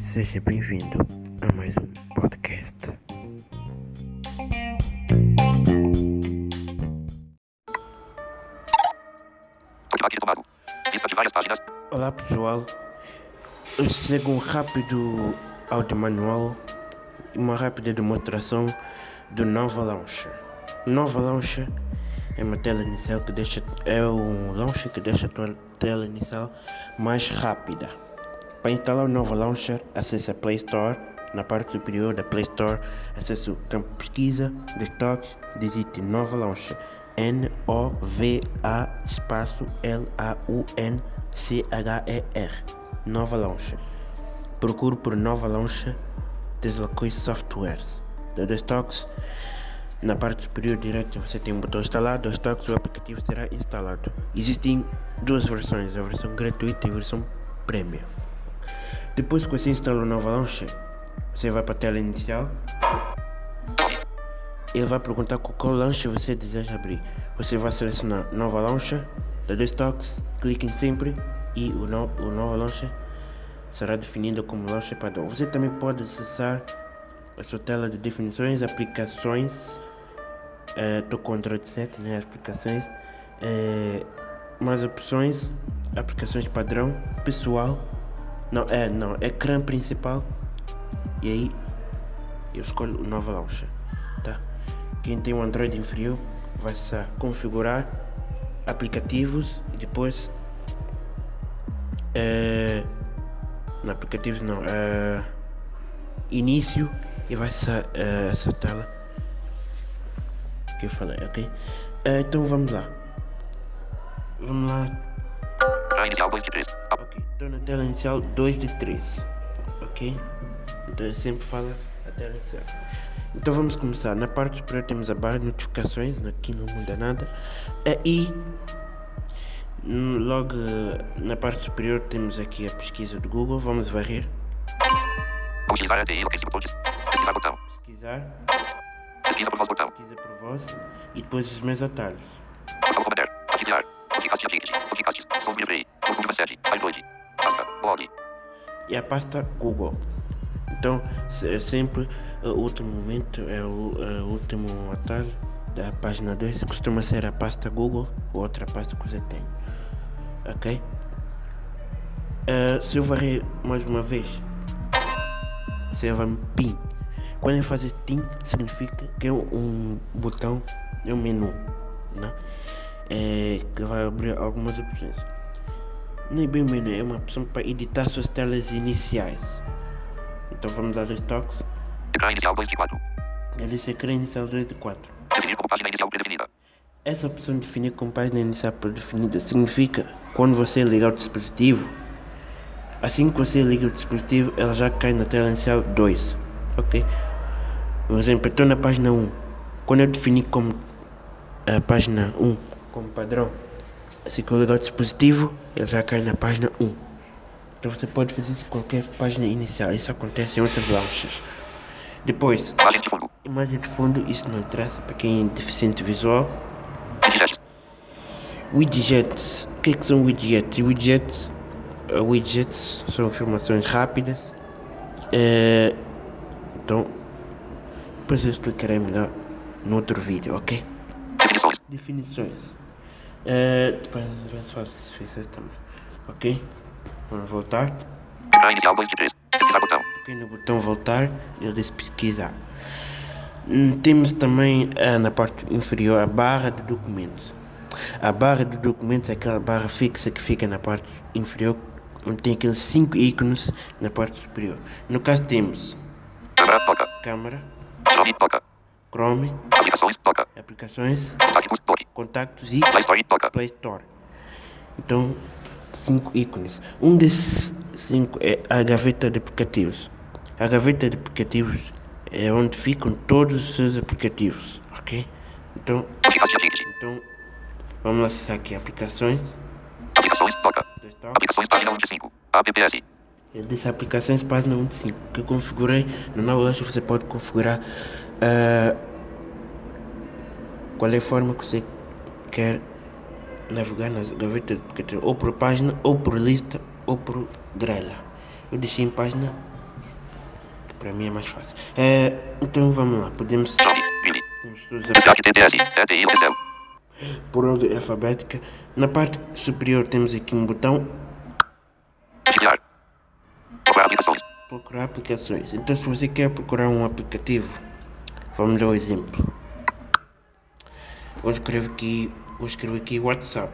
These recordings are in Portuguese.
Seja bem-vindo a mais um podcast. Páginas. Olá pessoal, eu sigo um rápido áudio manual e uma rápida demonstração do Nova Launcher. Nova Launcher é uma tela inicial que deixa é um launcher que deixa a tua tela inicial mais rápida. Para instalar o Nova Launcher, acesse a Play Store. Na parte superior da Play Store, acesse o campo pesquisa, destaques, digite Nova Launcher. N-O-V-A espaço L-A-U-N-C-H-E-R. Nova Launcher. Procure por Nova Launcher Deslocate Softwares. Da destaques, na parte superior direita você tem um botão instalar, dois toques o aplicativo será instalado. Existem duas versões, a versão gratuita e a versão premium. Depois que você instala o Nova Launcher, você vai para a tela inicial. Ele vai perguntar qual launcher você deseja abrir. Você vai selecionar Nova Launcher, da dois toques, clique em sempre e o, no, o Nova Launcher será definido como Launcher padrão. Você também pode acessar a sua tela de definições, aplicações, estou uh, Android 7, né, aplicações, uh, mais opções, aplicações padrão, pessoal, não, é, não, ecrã principal, e aí eu escolho o Nova Launcher, tá? Quem tem um Android inferior vai se configurar aplicativos e depois uh, no aplicativos não, início e vai ser uh, essa tela que eu falei, ok? Uh, então vamos lá. Vamos lá. Tela inicial 2 de 3. Ok, estou na tela inicial 2 de 3. Ok? Então eu sempre falo a tela inicial. Então vamos começar. Na parte superior temos a barra de notificações, aqui não muda nada. Uh, e logo na parte superior temos aqui a pesquisa do Google. Vamos varrer. Pesquisar. Pesquisa por voz botão. Pesquisa por voz e depois os meus atalhos. Ativar. Podcast. Podcast. Som. Consumo iPod. Pasta. Blog. E a pasta Google. Então, é sempre o último momento, é o, é o último atalho da página 2. Costuma ser a pasta Google ou outra pasta que você tem. Ok? Uh, se eu varrer mais uma vez, você vai PIN. Quando ele faz PIN, significa que é um botão, é um menu, né? É, que vai abrir algumas opções. Nem bem menu, é uma opção para editar suas telas iniciais. Então vamos dar dois toques. Ecrã inicial 2 de 4. Ele disse ecrã inicial 2 de 4. Definir como página inicial predefinida. Essa opção de definir como página inicial predefinida significa quando você ligar o dispositivo, assim que você liga o dispositivo, ela já cai na tela inicial 2. Ok? Por exemplo, estou na página 1. Quando eu definir como a página 1 como padrão, assim que eu ligar o dispositivo, ele já cai na página 1. Então você pode fazer isso em qualquer página inicial. Isso acontece em outras launchers. Depois, Imagem de fundo. isso não interessa para quem é deficiente visual. Widgets. O que, é que são widgets? Widgets, uh, widgets são informações rápidas. Eh, então, depois eu explicarei melhor no outro vídeo, ok? Definições. Definições. Eh, depois vamos fazer as definições também, ok? Vamos voltar. Ecrã inicial 2 de 3. Pesquisar botão. Cliquei no botão voltar e ele diz pesquisar. Hum, Temos também ah, na parte inferior a barra de documentos. A barra de documentos é aquela barra fixa que fica na parte inferior, onde tem aqueles cinco ícones na parte superior. No caso temos Câmera. Câmera, Chrome. Toca. Chrome, Aplicações. Toca. aplicações, Contactos. Toque. contactos e Play Store. Toca. Play Store. Então, cinco ícones. Um desses cinco é a gaveta de aplicativos. A gaveta de aplicativos é onde ficam todos os seus aplicativos, ok? Então, então vamos lá acessar aqui aplicações. Aplicações. Toca. Aplicações. Página 1 de 5. APPS. Ele disse aplicações página 1 de 5 que eu configurei. No novo launcher você pode configurar ah, qual é a forma que você quer navegar na gaveta de aplicativo ou por página, ou por lista, ou por grelha. Eu deixei em página, que para mim é mais fácil. É, então vamos lá, podemos, Excel. por ordem alfabética. Na parte superior temos aqui um botão. Procurar aplicações. procurar aplicações. Então se você quer procurar um aplicativo, vamos um exemplo. Vou escrever aqui, vou escrever aqui WhatsApp.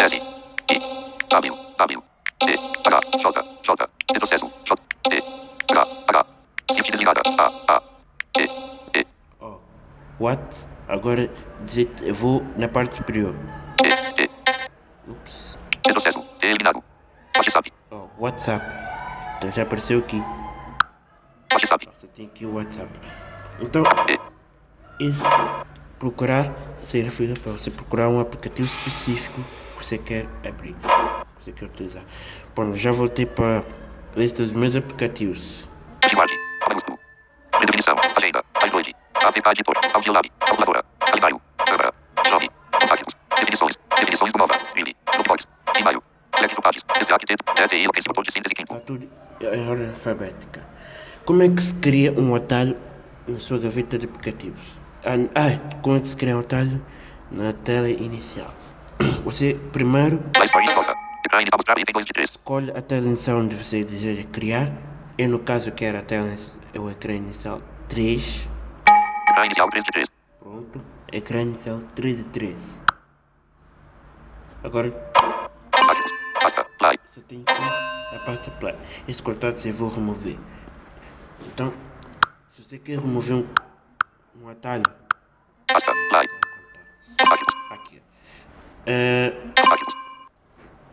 S. I. W. W. T. H. J. J. Retrocesso. J. T. H. H. Shift desligada. A. A. Ó, what? Agora eu vou na parte superior. Ups. Ó, WhatsApp. Então já apareceu aqui. WhatsApp. Só tem aqui o WhatsApp. Então, isso procurar significa para você procurar um aplicativo específico que você quer abrir, que você quer utilizar. Bom, já voltei para a lista dos meus aplicativos. Redefinição. Agenda. APK Editor. Audiolab. Calculadora. Calendário. Câmera. Jovem. Contactos. Definições. Definições do Nova. Billy. Dropbox. E-mail. Destaque T. ETI. Location. Motor de síntese ordem alfabética. Como é que se cria um atalho na sua gaveta de aplicativos? Ah, como é que se cria um atalho na tela inicial? Você primeiro My Story. Nota. Ecrã inicial mostrar item 2 de 3. escolhe a tela inicial onde você deseja criar. Eu, no caso, quero a tela, o ecrã inicial 3. Ecrã inicial 3 de 3. Pronto. Ecrã inicial 3 de 3. Agora. Pasta. Play. você tem aqui a pasta play. Esse cortado eu vou remover. Então, se você quer remover um, um atalho, Pasta. Play. Aqui. É,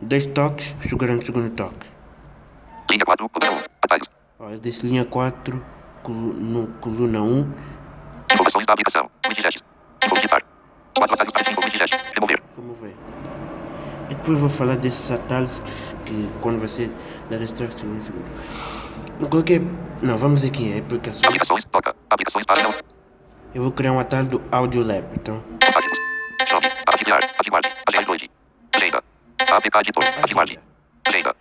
dois toques, segurando o segundo toque. Linha 4. Coluna 1. Atalhos. Eu desço linha 4, colu- no, coluna 1. Informações da aplicação. Widgets. Info digitar. 4 atalhos para widget. Remover. remover. Depois vou falar desses atalhos que, que quando você segundo segundo. Eu coloquei. Não, vamos aqui em aplicações. Aplicações. Nota. Aplicações para não. Eu vou criar um atalho do Audiolab. Então, Contactos. Jovem. Arquivar. Arquivard. Agenda 2. Agenda. APK Editor. Agenda. Agenda.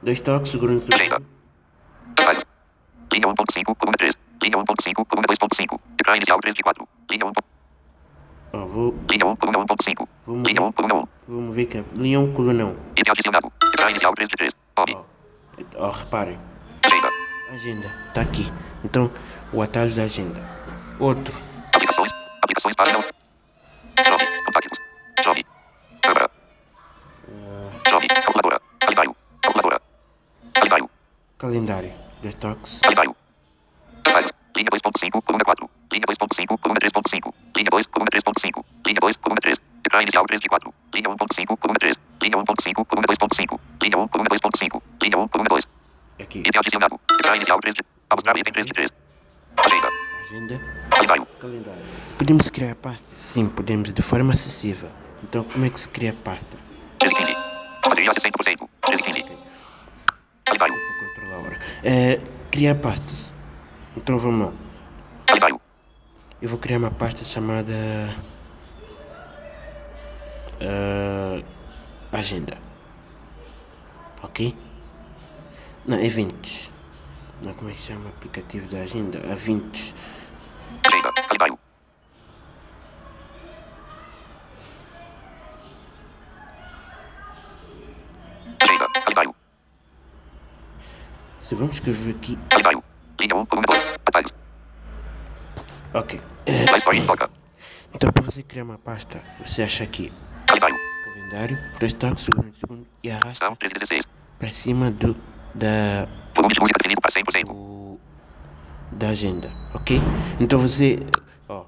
Dois toques, segurando o segundo. Atalhos. Linha 1.5, coluna 3. Linha 1.5, coluna 2.5. Ecrã inicial 3 de 4. Linha 1. Ó, vou, Linha 1, coluna 1.5. vou, Linha mover, 1, coluna 1. vou mover aqui. Linha 1, coluna 1. Item adicionado. Ecrã inicial 3 de 3. Hobby. Ó, ó, reparem. Agenda. Agenda. Tá aqui. Então, o atalho da agenda. Outro. Aplicações. Aplicações para. Jovem. Contactos. Jovem. Câmera. Jovem. Calculadora. Calendário. Calculadora. Calendário. Calendário. Toques. Calendário. Atalhos. Linha 2.5, coluna 4. Linha 2.5, coluna 3.5. Linha 2, coluna 3.5. Linha 2, coluna 3. Ecrã inicial 3 de 4. Linha 1.5, coluna 3. Linha 1.5, coluna 2.5. Linha 1, coluna 2.5. Linha 1, coluna 2. Aqui. Item adicionado. Ecrã inicial 3 de... Mostrar item 3 de 3. Agenda. Agenda. Calendário. Calendário. Podemos criar pasta? Sim, podemos, de forma acessível. Então, como é que se cria pasta? 13 15. Bateria 60%. 13 15. Calendário. Vou controlar a hora. É, criar pastas. Então, vamos lá. Calendário. Eu vou criar uma pasta chamada... ah, agenda. Ok? Não, eventos. Não, como é que chama o aplicativo da agenda? Eventos. Agenda. Calendário. Agenda. Calendário. Se vamos escrever aqui... Calendário. Linha 1, coluna 2. Atalhos. Ok. Então, para você criar uma pasta, você acha aqui Calendário. dois toques, segundo, segundo e arrasta São 13 16. para cima do da Volume de música definido para 100%. o, da agenda, ok? Então você, ó,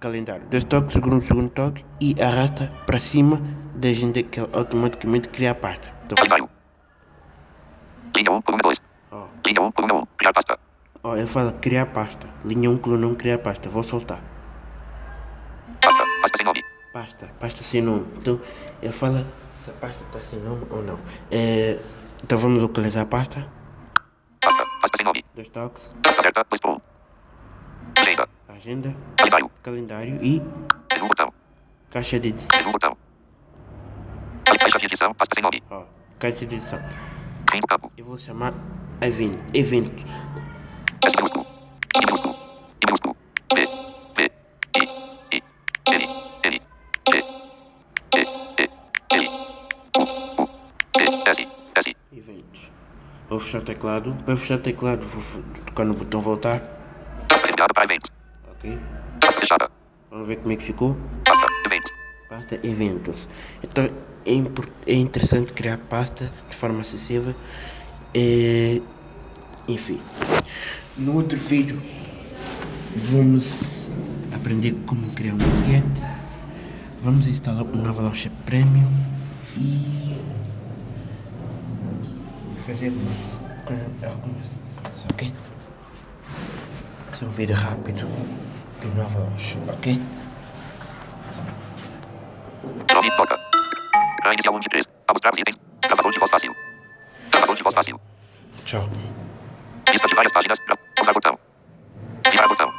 Calendário. dois toques, segundo, segundo toque e arrasta para cima da agenda que ela automaticamente cria a pasta. Então. Linha 1, coluna 2. ó, Linha 1, coluna 1. Criar pasta. Ó, eu falo criar pasta, linha 1, coluna 1, criar pasta, vou soltar. Pasta. Pasta sem nome. Pasta, pasta sem nome. Então, ele fala se a pasta está sem nome ou não. É, então vamos localizar a pasta. Pasta. Pasta sem nome. Dois toques, Pasta aberta. 2 por 1. Agenda. agenda, Calendário. calendário e Menu botão. caixa de edição. Menu botão. Caixa de edição, pasta sem nome. Ó, caixa de edição. Fim do campo. Eu vou chamar evento. Evento. Vou fechar o teclado. Para fechar o teclado, vou tocar no botão voltar. Eventos. Ok? Fechada. Vamos ver como é que ficou. Pasta. Eventos. Pasta eventos. Então é, é interessante criar pasta de forma acessível. É, enfim. No outro vídeo vamos aprender como criar um maquete. Vamos instalar uma nova launcher premium e fazer algumas, co- algumas coisas, ok? Fazer um vídeo rápido de nova launcher, ok? Nome toca. Ecrã inicial 1 de 3. A mostrar os itens. Gravador de voz fácil. Gravador de voz fácil. Tchau. Lista de várias páginas. Gra- Usar botão. Virar botão.